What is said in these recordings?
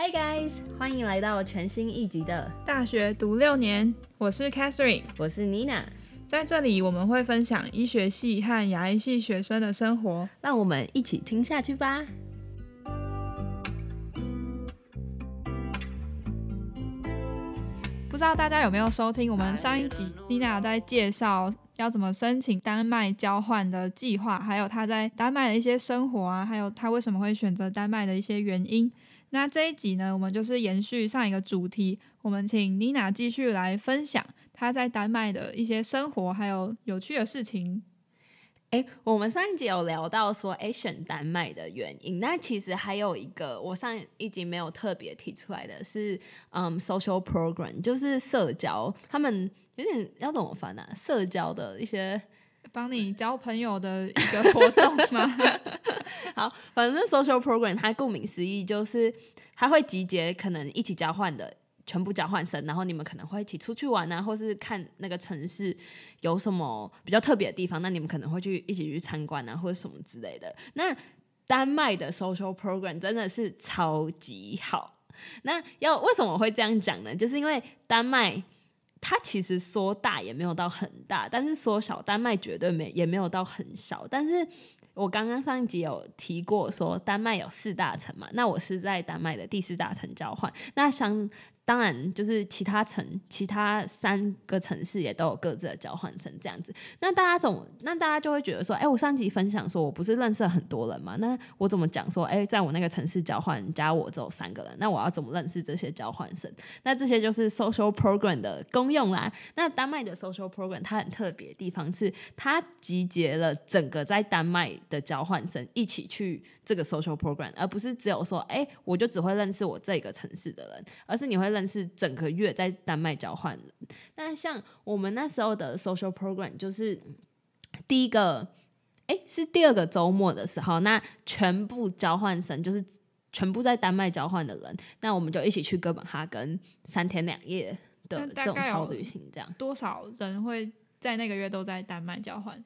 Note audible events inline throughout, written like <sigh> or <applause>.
Hi guys，欢迎来到全新一集的大学读六年，我是 Catherine，我是 Nina，在这里我们会分享医学系和牙医系学生的生活，让我们一起听下去吧。不知道大家有没有收听我们上一集，Nina 在介绍要怎么申请丹麦交换的计划，还有她在丹麦的一些生活啊，还有她为什么会选择丹麦的一些原因。那这一集呢，我们就是延续上一个主题，我们请 Nina 继续来分享她在丹麦的一些生活，还有有趣的事情。哎，我们上一集有聊到说，哎，选丹麦的原因。那其实还有一个，我上一集没有特别提出来的是，嗯，social program，就是社交，他们有点要怎么翻呢？社交的一些。帮你交朋友的一个活动吗？<laughs> 好，反正 social program 它顾名思义就是它会集结可能一起交换的全部交换生，然后你们可能会一起出去玩啊，或是看那个城市有什么比较特别的地方，那你们可能会去一起去参观啊，或者什么之类的。那丹麦的 social program 真的是超级好。那要为什么会这样讲呢？就是因为丹麦。它其实说大也没有到很大，但是说小，丹麦绝对没也没有到很小。但是我刚刚上一集有提过，说丹麦有四大城嘛，那我是在丹麦的第四大城交换，那相。当然，就是其他城、其他三个城市也都有各自的交换生这样子。那大家总，那大家就会觉得说，哎，我上集分享说我不是认识了很多人嘛？那我怎么讲说，哎，在我那个城市交换加我只有三个人，那我要怎么认识这些交换生？那这些就是 social program 的功用啦。那丹麦的 social program 它很特别的地方是，它集结了整个在丹麦的交换生一起去这个 social program，而不是只有说，哎，我就只会认识我这个城市的人，而是你会认。是整个月在丹麦交换人，那像我们那时候的 social program 就是第一个，哎，是第二个周末的时候，那全部交换生就是全部在丹麦交换的人，那我们就一起去哥本哈根三天两夜的这种超旅行，这样多少人会在那个月都在丹麦交换？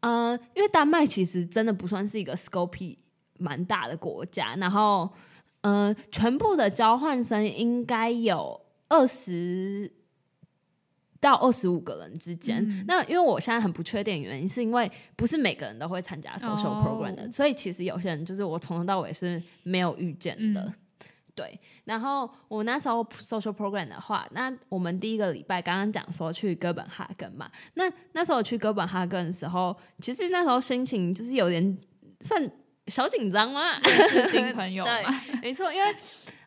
嗯，因为丹麦其实真的不算是一个 scope 蛮大的国家，然后。嗯，全部的交换生应该有二十到二十五个人之间。那因为我现在很不确定原因，是因为不是每个人都会参加 social program 的，所以其实有些人就是我从头到尾是没有遇见的。对，然后我那时候 social program 的话，那我们第一个礼拜刚刚讲说去哥本哈根嘛，那那时候去哥本哈根的时候，其实那时候心情就是有点算。小紧张吗？是新朋友 <laughs> 对，没错，因为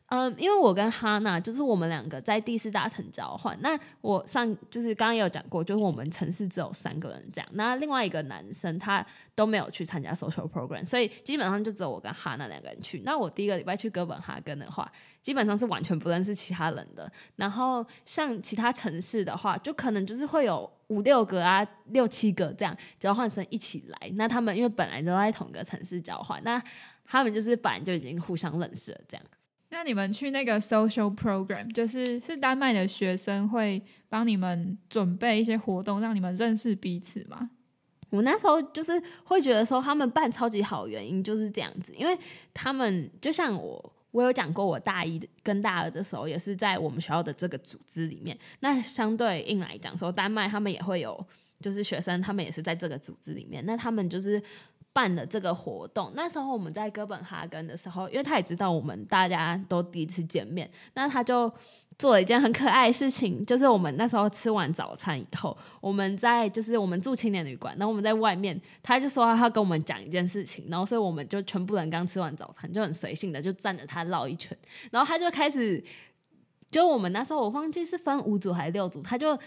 嗯，因为我跟哈娜就是我们两个在第四大城交换。那我上就是刚刚也有讲过，就是我们城市只有三个人这样。那另外一个男生他都没有去参加 social program，所以基本上就只有我跟哈娜两个人去。那我第一个礼拜去哥本哈根的话，基本上是完全不认识其他人的。然后像其他城市的话，就可能就是会有。五六个啊，六七个这样交换生一起来，那他们因为本来都在同个城市交换，那他们就是本来就已经互相认识了这样。那你们去那个 social program，就是是丹麦的学生会帮你们准备一些活动，让你们认识彼此吗？我那时候就是会觉得说他们办超级好，原因就是这样子，因为他们就像我。我有讲过，我大一跟大二的时候也是在我们学校的这个组织里面。那相对应来讲，说丹麦他们也会有，就是学生他们也是在这个组织里面。那他们就是办了这个活动。那时候我们在哥本哈根的时候，因为他也知道我们大家都第一次见面，那他就。做了一件很可爱的事情，就是我们那时候吃完早餐以后，我们在就是我们住青年旅馆，然后我们在外面，他就说他要跟我们讲一件事情，然后所以我们就全部人刚吃完早餐，就很随性的就站着他绕一圈，然后他就开始，就我们那时候我忘记是分五组还是六组，他就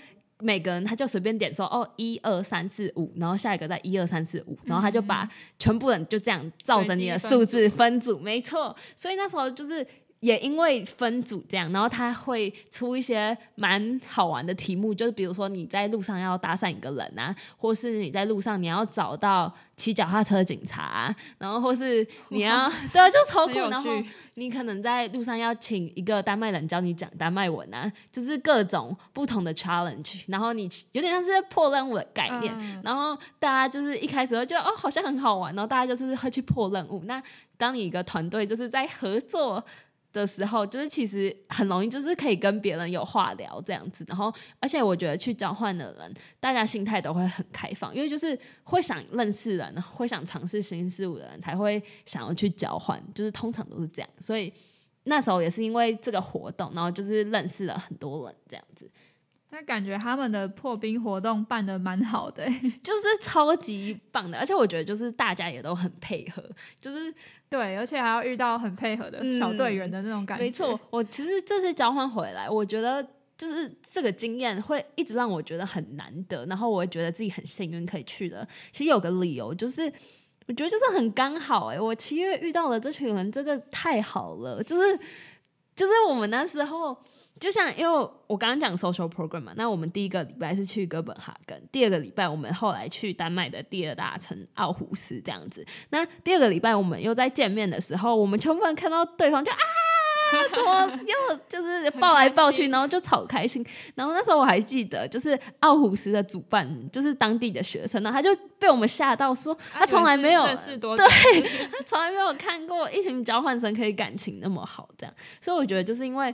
每个人他就随便点说哦一二三四五，然后下一个再一二三四五，然后他就把全部人就这样照着你的数字分组，没错，所以那时候就是。也因为分组这样，然后他会出一些蛮好玩的题目，就是比如说你在路上要搭讪一个人啊，或是你在路上你要找到骑脚踏车警察，然后或是你要 <laughs> 对，就超酷。然后你可能在路上要请一个丹麦人教你讲丹麦文啊，就是各种不同的 challenge。然后你有点像是破任务的概念，然后大家就是一开始会觉得哦好像很好玩，然后大家就是会去破任务。那当你一个团队就是在合作。的时候，就是其实很容易，就是可以跟别人有话聊这样子。然后，而且我觉得去交换的人，大家心态都会很开放，因为就是会想认识人，会想尝试新事物的人，才会想要去交换。就是通常都是这样，所以那时候也是因为这个活动，然后就是认识了很多人这样子。那感觉他们的破冰活动办的蛮好的，<laughs> 就是超级棒的，而且我觉得就是大家也都很配合，就是对，而且还要遇到很配合的小队员的那种感觉。没错，我其实这次交换回来，我觉得就是这个经验会一直让我觉得很难得，然后我也觉得自己很幸运可以去的。其实有个理由就是，我觉得就是很刚好哎，我七月遇到了这群人真的太好了，就是就是我们那时候。就像，因为我刚刚讲 social program 嘛，那我们第一个礼拜是去哥本哈根，第二个礼拜我们后来去丹麦的第二大城奥胡斯这样子。那第二个礼拜我们又在见面的时候，我们全部人看到对方就啊，怎么又 <laughs> 就是抱来抱去，然后就超开心。然后那时候我还记得，就是奥胡斯的主办就是当地的学生，呢，他就被我们吓到，说他从来没有对，他从来没有看过一群交换生可以感情那么好这样。所以我觉得就是因为。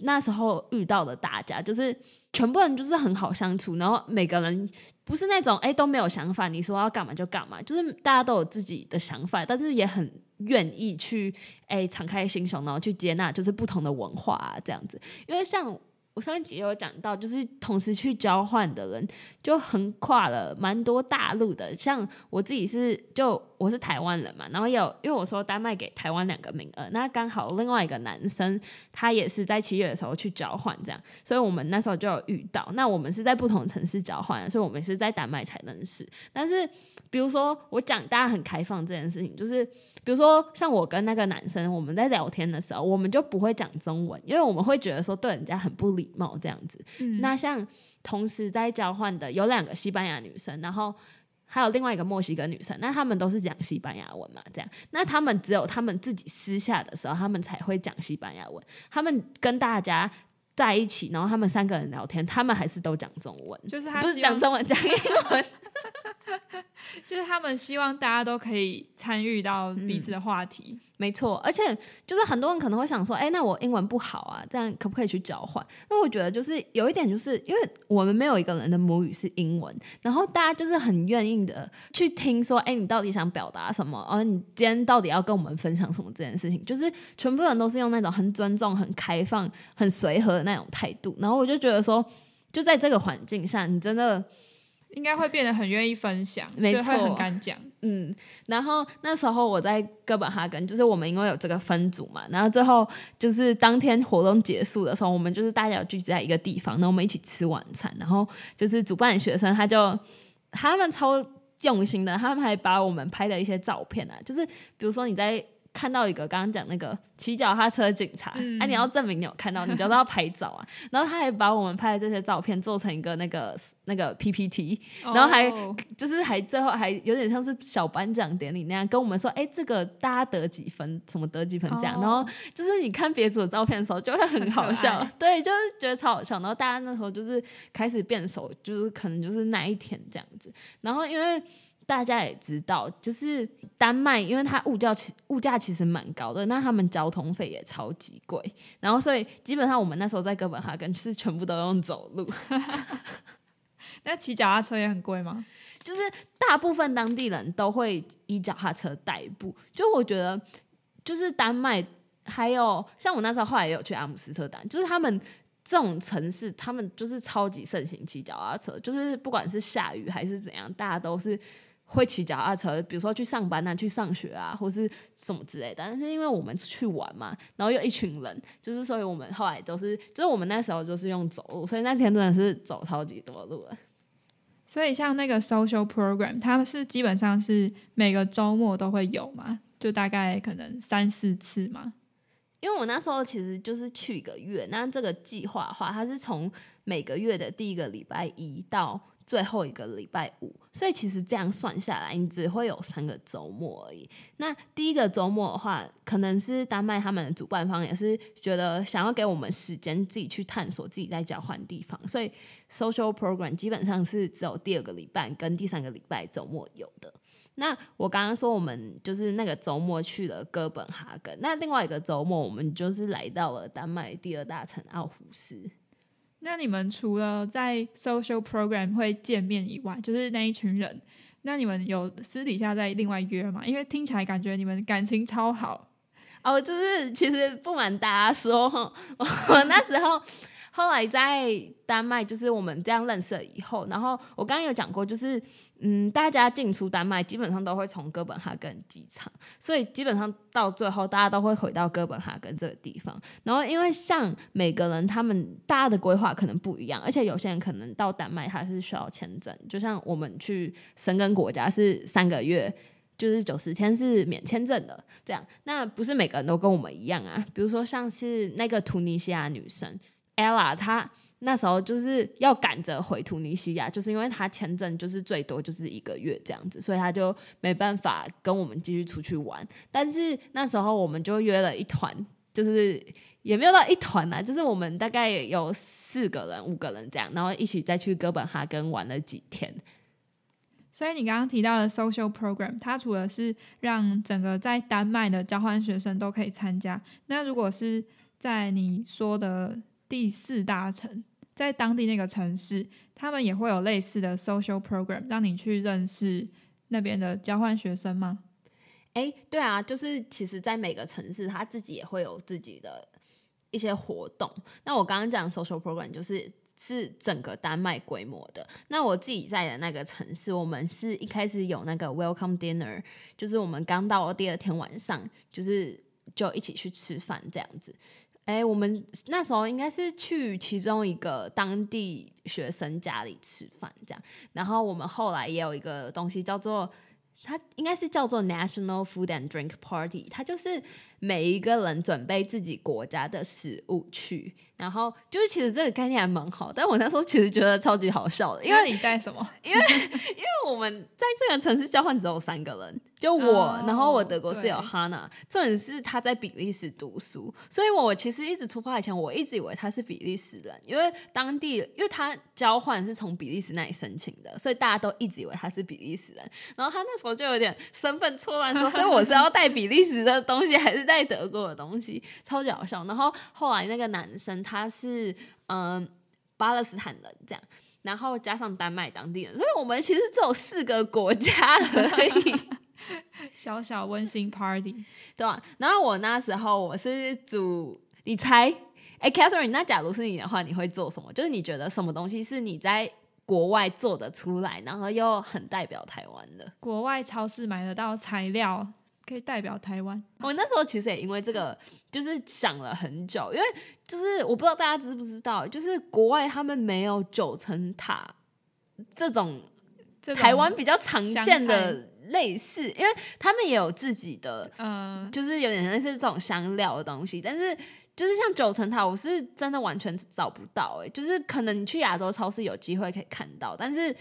那时候遇到的大家，就是全部人就是很好相处，然后每个人不是那种哎都没有想法，你说要干嘛就干嘛，就是大家都有自己的想法，但是也很愿意去哎敞开心胸，然后去接纳就是不同的文化啊这样子，因为像。我上一集有讲到，就是同时去交换的人就横跨了蛮多大陆的，像我自己是就我是台湾人嘛，然后有因为我说丹麦给台湾两个名额，那刚好另外一个男生他也是在七月的时候去交换这样，所以我们那时候就有遇到。那我们是在不同城市交换，所以我们是在丹麦才认识。但是比如说我讲大家很开放这件事情，就是。比如说，像我跟那个男生，我们在聊天的时候，我们就不会讲中文，因为我们会觉得说对人家很不礼貌这样子。那像同时在交换的有两个西班牙女生，然后还有另外一个墨西哥女生，那他们都是讲西班牙文嘛？这样，那他们只有他们自己私下的时候，他们才会讲西班牙文。他们跟大家。在一起，然后他们三个人聊天，他们还是都讲中文，就是他不是讲中文讲英文，<laughs> 就是他们希望大家都可以参与到彼此的话题。没错，而且就是很多人可能会想说，哎，那我英文不好啊，这样可不可以去交换？那我觉得就是有一点，就是因为我们没有一个人的母语是英文，然后大家就是很愿意的去听说，哎，你到底想表达什么？而你今天到底要跟我们分享什么？这件事情，就是全部人都是用那种很尊重、很开放、很随和的那种态度。然后我就觉得说，就在这个环境下，你真的。应该会变得很愿意分享，没错，很敢讲。嗯，然后那时候我在哥本哈根，就是我们因为有这个分组嘛，然后最后就是当天活动结束的时候，我们就是大家聚集在一个地方，然后我们一起吃晚餐，然后就是主办学生他就他们超用心的，他们还把我们拍的一些照片啊，就是比如说你在。看到一个刚刚讲那个骑脚踏车警察，哎，你要证明你有看到，你就要拍照啊。<laughs> 然后他还把我们拍的这些照片做成一个那个那个 PPT，然后还 <laughs> 就是还最后还有点像是小颁奖典礼那样跟我们说，哎，这个大家得几分，什么得几分这样。然后就是你看别组的照片的时候就会很好笑，对，就是觉得超好笑。然后大家那时候就是开始变熟，就是可能就是那一天这样子。然后因为。大家也知道，就是丹麦，因为它物价其物价其实蛮高的，那他们交通费也超级贵，然后所以基本上我们那时候在哥本哈根是全部都用走路。<laughs> 那骑脚踏车也很贵吗？就是大部分当地人都会以脚踏车代步。就我觉得，就是丹麦还有像我那时候后来也有去阿姆斯特丹，就是他们这种城市，他们就是超级盛行骑脚踏车，就是不管是下雨还是怎样，大家都是。会骑脚踏车，比如说去上班啊、去上学啊，或是什么之类的。但是因为我们去玩嘛，然后又一群人，就是所以我们后来都是，就是我们那时候就是用走路，所以那天真的是走超级多路了。所以像那个 social program，他们是基本上是每个周末都会有嘛，就大概可能三四次嘛。因为我那时候其实就是去一个月，那这个计划的话，它是从每个月的第一个礼拜一到。最后一个礼拜五，所以其实这样算下来，你只会有三个周末而已。那第一个周末的话，可能是丹麦他们的主办方也是觉得想要给我们时间自己去探索自己在交换地方，所以 social program 基本上是只有第二个礼拜跟第三个礼拜周末有的。那我刚刚说我们就是那个周末去了哥本哈根，那另外一个周末我们就是来到了丹麦第二大城奥胡斯。那你们除了在 social program 会见面以外，就是那一群人，那你们有私底下再另外约吗？因为听起来感觉你们感情超好。哦，就是其实不瞒大家说，我那时候。后来在丹麦，就是我们这样认识了以后，然后我刚刚有讲过，就是嗯，大家进出丹麦基本上都会从哥本哈根机场，所以基本上到最后大家都会回到哥本哈根这个地方。然后因为像每个人他们大家的规划可能不一样，而且有些人可能到丹麦他是需要签证，就像我们去申根国家是三个月，就是九十天是免签证的这样。那不是每个人都跟我们一样啊，比如说像是那个突尼西亚女生。Ella 她那时候就是要赶着回突尼西亚，就是因为她签证就是最多就是一个月这样子，所以她就没办法跟我们继续出去玩。但是那时候我们就约了一团，就是也没有到一团啊，就是我们大概有四个人、五个人这样，然后一起再去哥本哈根玩了几天。所以你刚刚提到的 social program，它除了是让整个在丹麦的交换学生都可以参加，那如果是在你说的。第四大城在当地那个城市，他们也会有类似的 social program，让你去认识那边的交换学生吗？哎，对啊，就是其实，在每个城市，他自己也会有自己的一些活动。那我刚刚讲 social program 就是是整个丹麦规模的。那我自己在的那个城市，我们是一开始有那个 welcome dinner，就是我们刚到第二天晚上，就是就一起去吃饭这样子。哎，我们那时候应该是去其中一个当地学生家里吃饭，这样。然后我们后来也有一个东西叫做，它应该是叫做 National Food and Drink Party，它就是每一个人准备自己国家的食物去。然后就是其实这个概念还蛮好，但我那时候其实觉得超级好笑的，因为你带什么？<laughs> 因为因为我们在这个城市交换只有三个人，就我，然后我德国室友 Hanna，重点是他在比利时读书，所以我其实一直出发以前，我一直以为他是比利时人，因为当地因为他交换是从比利时那里申请的，所以大家都一直以为他是比利时人。然后他那时候就有点身份错乱，说所以我是要带比利时的东西，还是带德国的东西，超级好笑。然后后来那个男生。他是嗯巴勒斯坦人这样，然后加上丹麦当地人，所以我们其实只有四个国家而已。<laughs> 小小温馨 party，对吧？然后我那时候我是组，你猜？哎，Catherine，那假如是你的话，你会做什么？就是你觉得什么东西是你在国外做的出来，然后又很代表台湾的？国外超市买得到材料。可以代表台湾。我那时候其实也因为这个，就是想了很久，因为就是我不知道大家知不知道，就是国外他们没有九层塔这种台湾比较常见的类似，因为他们也有自己的，嗯，就是有点类似这种香料的东西，但是就是像九层塔，我是真的完全找不到，哎，就是可能你去亚洲超市有机会可以看到，但是。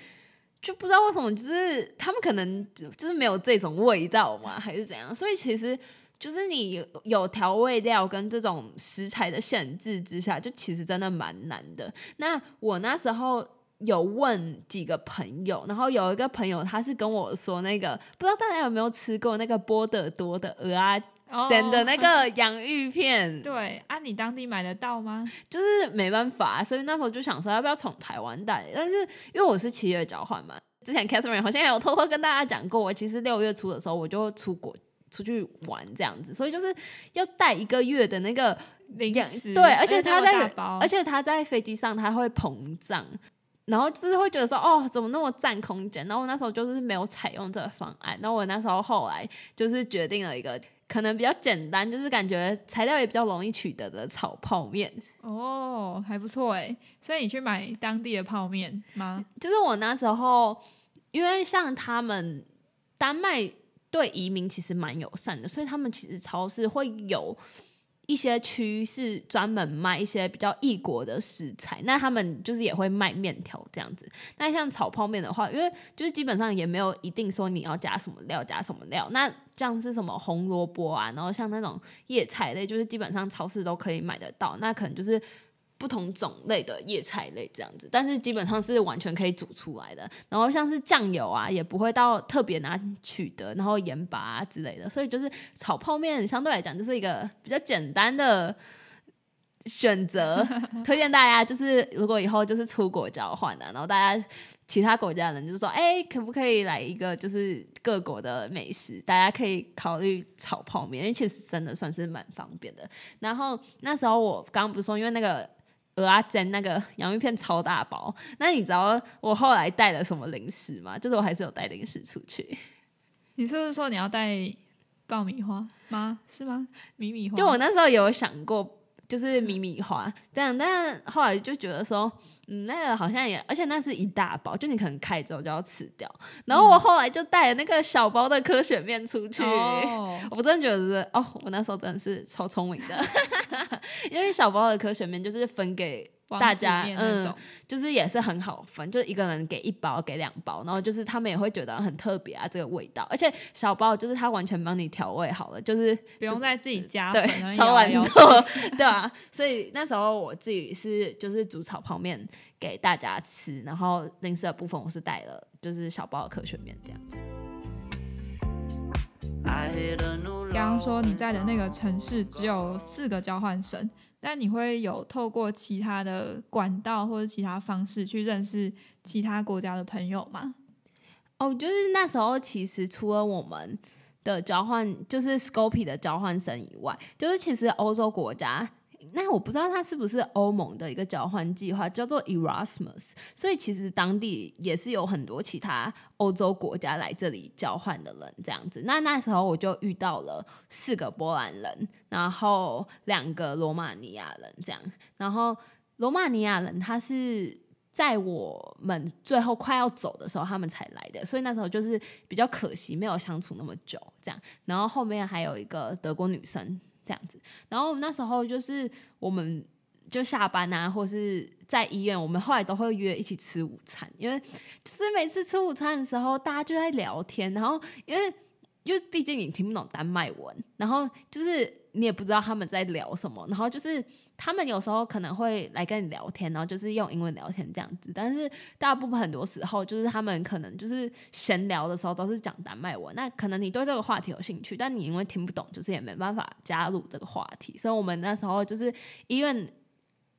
就不知道为什么，就是他们可能就是没有这种味道嘛，还是怎样？所以其实就是你有调味料跟这种食材的限制之下，就其实真的蛮难的。那我那时候有问几个朋友，然后有一个朋友他是跟我说，那个不知道大家有没有吃过那个波德多的鹅啊。真的那个洋芋片，<laughs> 对啊，你当地买得到吗？就是没办法，所以那时候就想说要不要从台湾带。但是因为我是七月交换嘛，之前 Catherine 好像有偷偷跟大家讲过，我其实六月初的时候我就出国出去玩这样子，所以就是要带一个月的那个零食。对，而且他在，而且他在飞机上他会膨胀，然后就是会觉得说哦，怎么那么占空间？然后我那时候就是没有采用这个方案。然后我那时候后来就是决定了一个。可能比较简单，就是感觉材料也比较容易取得的炒泡面哦，还不错哎。所以你去买当地的泡面吗？就是我那时候，因为像他们丹麦对移民其实蛮友善的，所以他们其实超市会有。一些区是专门卖一些比较异国的食材，那他们就是也会卖面条这样子。那像炒泡面的话，因为就是基本上也没有一定说你要加什么料加什么料。那像是什么红萝卜啊，然后像那种叶菜类，就是基本上超市都可以买得到。那可能就是不同种类的叶菜类这样子，但是基本上是完全可以煮出来的。然后像是酱油啊，也不会到特别难取得，然后盐巴啊之类的，所以就是炒泡面相对来讲就是一个比较简单的。选择 <laughs> 推荐大家，就是如果以后就是出国交换的，然后大家其他国家的人就说，哎，可不可以来一个就是各国的美食？大家可以考虑炒泡面，因为其实真的算是蛮方便的。然后那时候我刚刚不是说，因为那个鹅啊煎那个洋芋片超大包，那你知道我后来带了什么零食吗？就是我还是有带零食出去。你是不是说你要带爆米花吗？是吗？米米花？就我那时候有想过。就是米米花这样，但后来就觉得说，嗯，那个好像也，而且那是一大包，就你可能开之后就要吃掉。然后我后来就带了那个小包的科学面出去，<laughs> 我真的觉得是，哦，我那时候真的是超聪明的，<laughs> 因为小包的科学面就是分给。大家嗯，就是也是很好分，就是一个人给一包，给两包，然后就是他们也会觉得很特别啊，这个味道。而且小包就是他完全帮你调味好了，就是不用再自己加对，<laughs> 超完做，<laughs> 对啊。所以那时候我自己是就是煮炒泡面给大家吃，然后零食的部分我是带了就是小包的可选面这样子。刚刚说你在的那个城市只有四个交换生。那你会有透过其他的管道或者其他方式去认识其他国家的朋友吗？哦，就是那时候其实除了我们的交换，就是 Scopy 的交换生以外，就是其实欧洲国家。那我不知道它是不是欧盟的一个交换计划，叫做 Erasmus，所以其实当地也是有很多其他欧洲国家来这里交换的人这样子。那那时候我就遇到了四个波兰人，然后两个罗马尼亚人这样。然后罗马尼亚人他是在我们最后快要走的时候他们才来的，所以那时候就是比较可惜没有相处那么久这样。然后后面还有一个德国女生。这样子，然后那时候就是我们就下班啊，或是在医院，我们后来都会约一起吃午餐，因为就是每次吃午餐的时候，大家就在聊天，然后因为就毕竟你听不懂丹麦文，然后就是你也不知道他们在聊什么，然后就是。他们有时候可能会来跟你聊天，然后就是用英文聊天这样子，但是大部分很多时候就是他们可能就是闲聊的时候都是讲丹麦文，那可能你对这个话题有兴趣，但你因为听不懂，就是也没办法加入这个话题，所以我们那时候就是医院。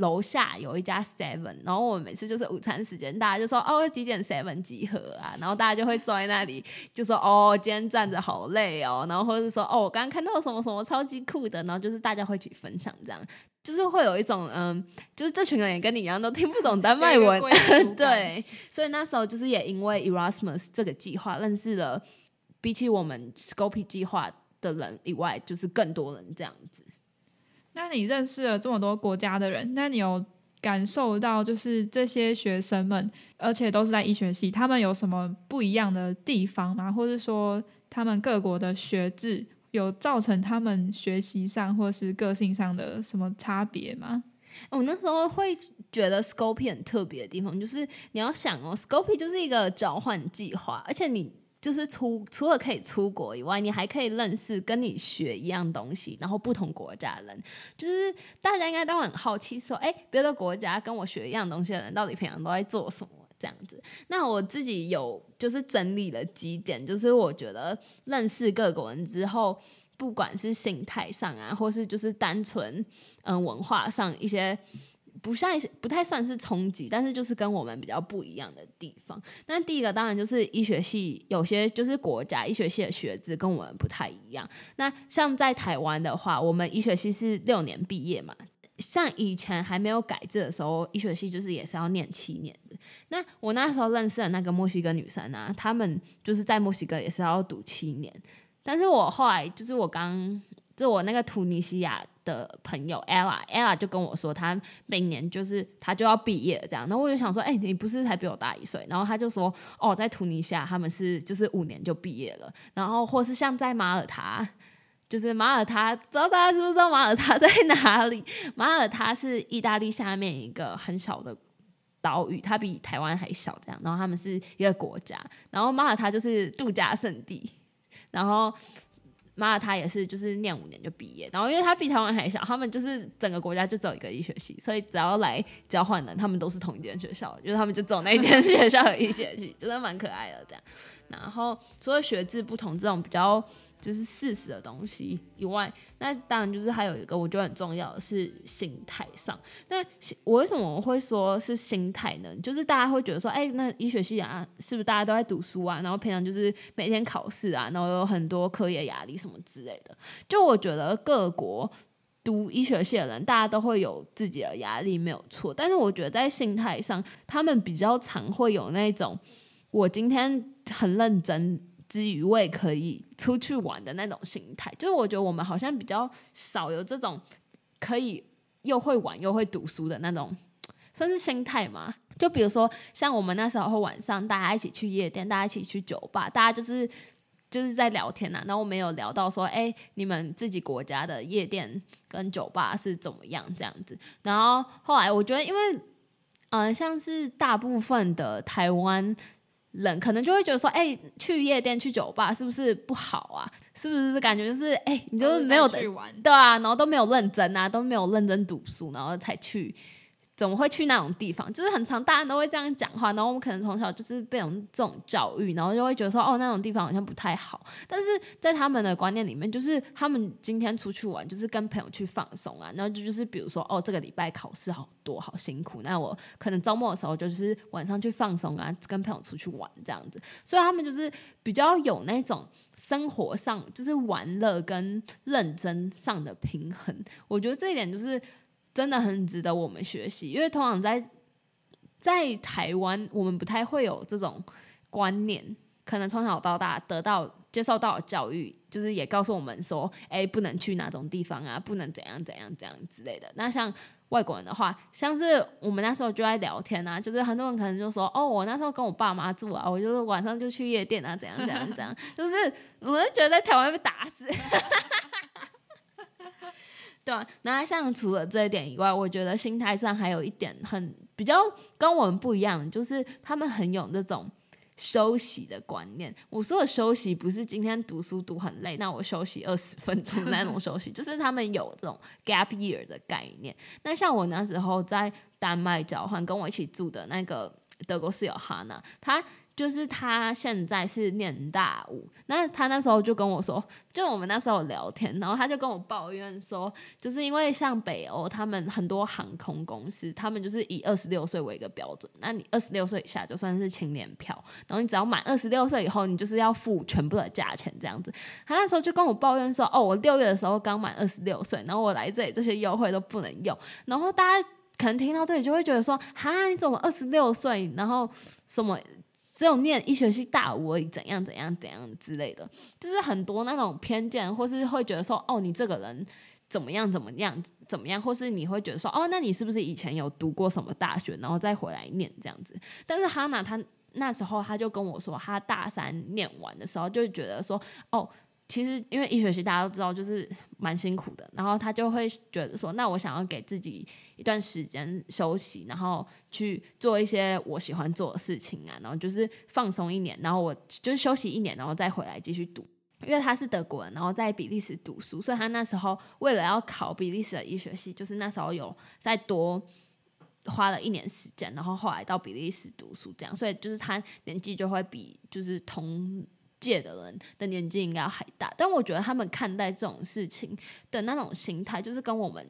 楼下有一家 Seven，然后我们每次就是午餐时间，大家就说哦几点 Seven 集合啊，然后大家就会坐在那里，就说哦今天站着好累哦，然后或者是说哦我刚刚看到什么什么超级酷的，然后就是大家会一起分享，这样。就是会有一种嗯，就是这群人也跟你一样都听不懂丹麦文，<laughs> 对，所以那时候就是也因为 Erasmus 这个计划认识了比起我们 Scopy 计划的人以外，就是更多人这样子。那你认识了这么多国家的人，那你有感受到就是这些学生们，而且都是在医学系，他们有什么不一样的地方吗？或者说他们各国的学制有造成他们学习上或是个性上的什么差别吗？我那时候会觉得 Scopy 很特别的地方，就是你要想哦，Scopy 就是一个交换计划，而且你。就是出除了可以出国以外，你还可以认识跟你学一样东西，然后不同国家的人。就是大家应该都很好奇，说，哎，别的国家跟我学一样东西的人，到底平常都在做什么？这样子。那我自己有就是整理了几点，就是我觉得认识各国人之后，不管是心态上啊，或是就是单纯嗯文化上一些。不像不太算是冲击，但是就是跟我们比较不一样的地方。那第一个当然就是医学系有些就是国家医学系的学制跟我们不太一样。那像在台湾的话，我们医学系是六年毕业嘛。像以前还没有改制的时候，医学系就是也是要念七年的。那我那时候认识的那个墨西哥女生啊，他们就是在墨西哥也是要读七年。但是我后来就是我刚就我那个突尼西亚。的朋友 Ella，Ella 就跟我说，他明年就是他就要毕业，这样。然后我就想说，哎，你不是才比我大一岁？然后他就说，哦，在图尼亚他们是就是五年就毕业了。然后或是像在马耳他，就是马耳他，不知道大家知不知道马耳他 <laughs> 在哪里？马耳他是意大利下面一个很小的岛屿，它比台湾还小，这样。然后他们是一个国家，然后马耳他就是度假胜地，然后。妈的他也是就是念五年就毕业，然后因为他比台湾还小，他们就是整个国家就只有一个医学系，所以只要来交换的，他们都是同一间学校，就是他们就走那一间学校的医学系，真的蛮可爱的这样。然后除了学制不同这种比较。就是事实的东西以外，那当然就是还有一个我觉得很重要的是心态上。那我为什么会说是心态呢？就是大家会觉得说，哎，那医学系啊，是不是大家都在读书啊？然后平常就是每天考试啊，然后有很多课业压力什么之类的。就我觉得各国读医学系的人，大家都会有自己的压力，没有错。但是我觉得在心态上，他们比较常会有那种，我今天很认真。之余，我也可以出去玩的那种心态，就是我觉得我们好像比较少有这种可以又会玩又会读书的那种，算是心态嘛。就比如说，像我们那时候晚上大家一起去夜店，大家一起去酒吧，大家就是就是在聊天呐。然后我们有聊到说，哎，你们自己国家的夜店跟酒吧是怎么样这样子。然后后来我觉得，因为嗯，像是大部分的台湾。人可能就会觉得说，哎，去夜店、去酒吧是不是不好啊？是不是感觉就是，哎，你就是没有对啊，然后都没有认真啊，都没有认真读书，然后才去。怎么会去那种地方？就是很常大家都会这样讲话，然后我们可能从小就是被这种教育，然后就会觉得说，哦，那种地方好像不太好。但是在他们的观念里面，就是他们今天出去玩，就是跟朋友去放松啊。然后就就是比如说，哦，这个礼拜考试好多，好辛苦。那我可能周末的时候就是晚上去放松啊，跟朋友出去玩这样子。所以他们就是比较有那种生活上就是玩乐跟认真上的平衡。我觉得这一点就是。真的很值得我们学习，因为通常在在台湾，我们不太会有这种观念，可能从小到大得到接受到的教育，就是也告诉我们说，哎，不能去哪种地方啊，不能怎样怎样怎样之类的。那像外国人的话，像是我们那时候就在聊天啊，就是很多人可能就说，哦，我那时候跟我爸妈住啊，我就是晚上就去夜店啊，怎样怎样怎样，就是我就觉得在台湾被打死。对啊，那像除了这一点以外，我觉得心态上还有一点很比较跟我们不一样，就是他们很有那种休息的观念。我说的休息不是今天读书读很累，那我休息二十分钟那种休息，<laughs> 就是他们有这种 gap year 的概念。那像我那时候在丹麦交换，跟我一起住的那个德国室友哈娜，她。就是他现在是念大五，那他那时候就跟我说，就我们那时候聊天，然后他就跟我抱怨说，就是因为像北欧，他们很多航空公司，他们就是以二十六岁为一个标准，那你二十六岁以下就算是青年票，然后你只要满二十六岁以后，你就是要付全部的价钱这样子。他那时候就跟我抱怨说，哦，我六月的时候刚满二十六岁，然后我来这里这些优惠都不能用，然后大家可能听到这里就会觉得说，哈，你怎么二十六岁，然后什么？只有念医学系大五，怎样怎样怎样之类的，就是很多那种偏见，或是会觉得说，哦，你这个人怎么样怎么样怎么样，或是你会觉得说，哦，那你是不是以前有读过什么大学，然后再回来念这样子？但是哈娜她那时候她就跟我说，她大三念完的时候就觉得说，哦。其实，因为医学系大家都知道，就是蛮辛苦的。然后他就会觉得说，那我想要给自己一段时间休息，然后去做一些我喜欢做的事情啊。然后就是放松一年，然后我就是休息一年，然后再回来继续读。因为他是德国人，然后在比利时读书，所以他那时候为了要考比利时的医学系，就是那时候有再多花了一年时间，然后后来到比利时读书这样。所以就是他年纪就会比就是同。界的人的年纪应该还大，但我觉得他们看待这种事情的那种心态，就是跟我们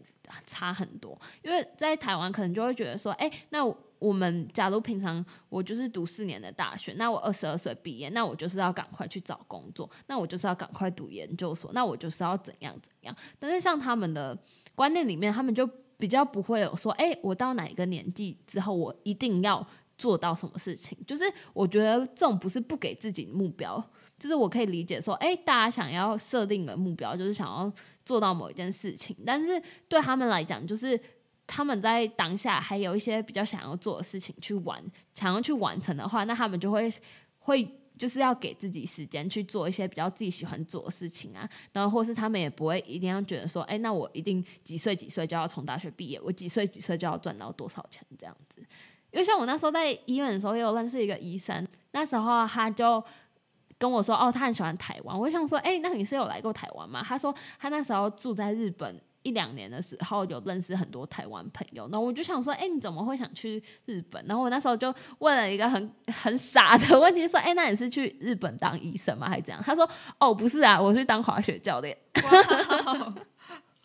差很多。因为在台湾，可能就会觉得说，哎，那我们假如平常我就是读四年的大学，那我二十二岁毕业，那我就是要赶快去找工作，那我就是要赶快读研究所，那我就是要怎样怎样。但是像他们的观念里面，他们就比较不会有说，哎，我到哪一个年纪之后，我一定要。做到什么事情？就是我觉得这种不是不给自己目标，就是我可以理解说，哎，大家想要设定的目标就是想要做到某一件事情，但是对他们来讲，就是他们在当下还有一些比较想要做的事情去完，想要去完成的话，那他们就会会就是要给自己时间去做一些比较自己喜欢做的事情啊，然后或是他们也不会一定要觉得说，哎，那我一定几岁几岁就要从大学毕业，我几岁几岁就要赚到多少钱这样子。因为像我那时候在医院的时候，也有认识一个医生。那时候他就跟我说，哦，他很喜欢台湾。我想说，哎，那你是有来过台湾吗？他说他那时候住在日本一两年的时候，有认识很多台湾朋友。然后我就想说，哎，你怎么会想去日本？然后我那时候就问了一个很 <laughs> 很傻的问题，说，哎，那你是去日本当医生吗？还是怎样？他说，哦，不是啊，我去当滑雪教练。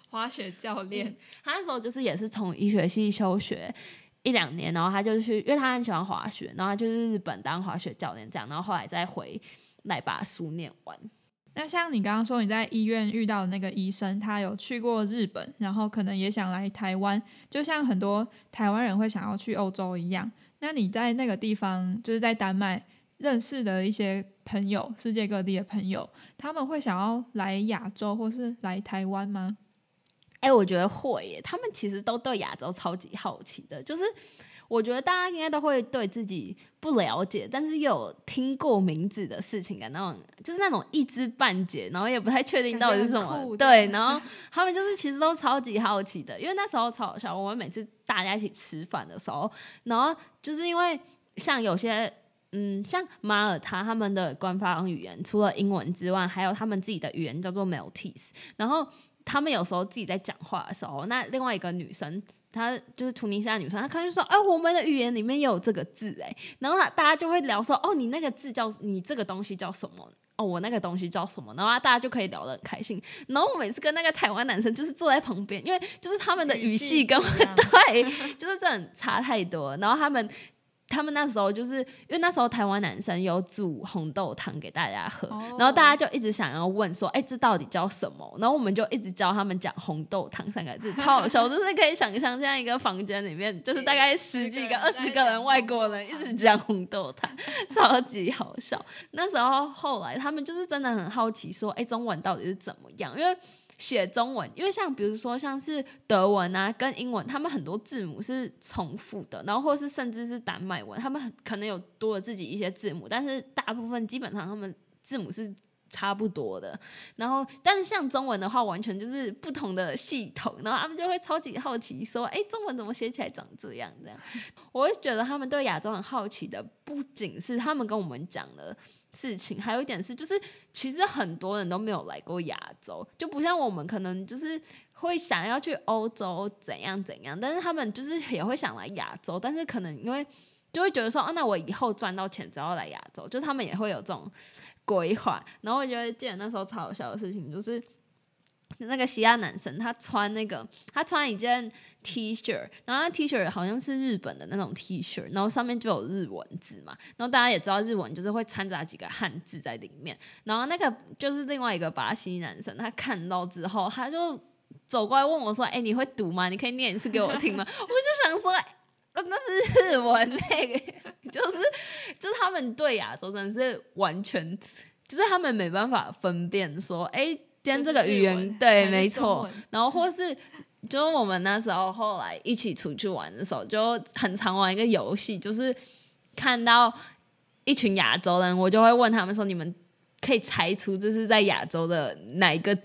滑雪教练，他那时候就是也是从医学系休学一两年，然后他就去，因为他很喜欢滑雪，然后他就是日本当滑雪教练这样，然后后来再回来把书念完。那像你刚刚说你在医院遇到的那个医生，他有去过日本，然后可能也想来台湾，就像很多台湾人会想要去欧洲一样。那你在那个地方，就是在丹麦认识的一些朋友，世界各地的朋友，他们会想要来亚洲或是来台湾吗？哎，我觉得会耶。他们其实都对亚洲超级好奇的，就是我觉得大家应该都会对自己不了解，但是又有听过名字的事情感到就是那种一知半解，然后也不太确定到底是什么。对，然后他们就是其实都超级好奇的，因为那时候超好笑。我们每次大家一起吃饭的时候，然后就是因为像有些嗯，像马耳他他们的官方语言除了英文之外，还有他们自己的语言叫做 Maltese，然后。他们有时候自己在讲话的时候，那另外一个女生，她就是突尼西亚女生，她可能就说：“哎，我们的语言里面也有这个字，哎。”然后大家就会聊说：“哦，你那个字叫你这个东西叫什么？哦，我那个东西叫什么？”然后大家就可以聊得很开心。然后我每次跟那个台湾男生就是坐在旁边，因为就是他们的语系跟对，就是这很差太多。然后他们。他们那时候就是因为那时候台湾男生有煮红豆汤给大家喝，然后大家就一直想要问说，哎，这到底叫什么？然后我们就一直教他们讲红豆汤三个字，超好笑，就是可以想象这样一个房间里面，<laughs> 就是大概十几个、二十个人外国人一直讲红豆汤，<laughs> 超级好笑。那时候后来他们就是真的很好奇说，哎，中文到底是怎么样？因为写中文，因为像比如说像是德文啊，跟英文，他们很多字母是重复的，然后或是甚至是丹麦文，他们很可能有多了自己一些字母，但是大部分基本上他们字母是差不多的。然后，但是像中文的话，完全就是不同的系统，然后他们就会超级好奇，说：“哎，中文怎么写起来长这样？”这样，我会觉得他们对亚洲很好奇的，不仅是他们跟我们讲的。事情还有一点是，就是其实很多人都没有来过亚洲，就不像我们可能就是会想要去欧洲怎样怎样，但是他们就是也会想来亚洲，但是可能因为就会觉得说，哦，那我以后赚到钱之后来亚洲，就他们也会有这种规划。然后我觉得记得那时候超好笑的事情就是。那个西亚男生，他穿那个，他穿一件 T 恤，然后那 T 恤好像是日本的那种 T 恤，然后上面就有日文字嘛，然后大家也知道日文就是会掺杂几个汉字在里面，然后那个就是另外一个巴西男生，他看到之后，他就走过来问我说：“哎，你会读吗？你可以念一次给我听吗？” <laughs> 我就想说，那是日文，那 <laughs> 个就是就是他们对亚洲真的是完全，就是他们没办法分辨说，哎。兼这个语言对，没错。然后或是，就是我们那时候后来一起出去玩的时候，就很常玩一个游戏，就是看到一群亚洲人，我就会问他们说：“你们可以猜出这是在亚洲的哪一个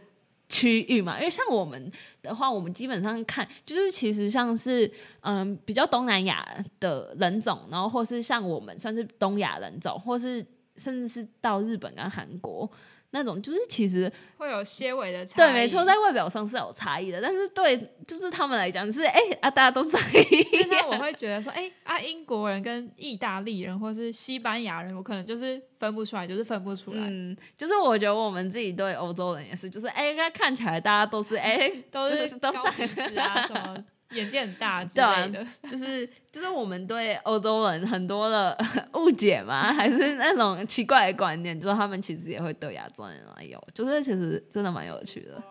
区域嘛？”因为像我们的话，我们基本上看就是其实像是嗯比较东南亚的人种，然后或是像我们算是东亚人种，或是甚至是到日本跟韩国。那种就是其实会有些微的差，对，没错，在外表上是有差异的，但是对，就是他们来讲是哎啊，大家都在一样。我会觉得说，哎啊，英国人跟意大利人或是西班牙人，我可能就是分不出来，就是分不出来。嗯，就是我觉得我们自己对欧洲人也是，就是哎，他看起来大家都是哎，<laughs> 都是都在啊什么。眼界很大 <laughs> 之类的，就是就是我们对欧洲人很多的 <laughs> 误解嘛，还是那种奇怪的观念，就是他们其实也会对亚洲人来有，就是其实真的蛮有趣的。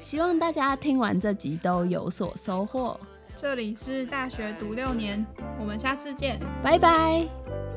希望大家听完这集都有所收获。这里是大学读六年，我们下次见，拜拜。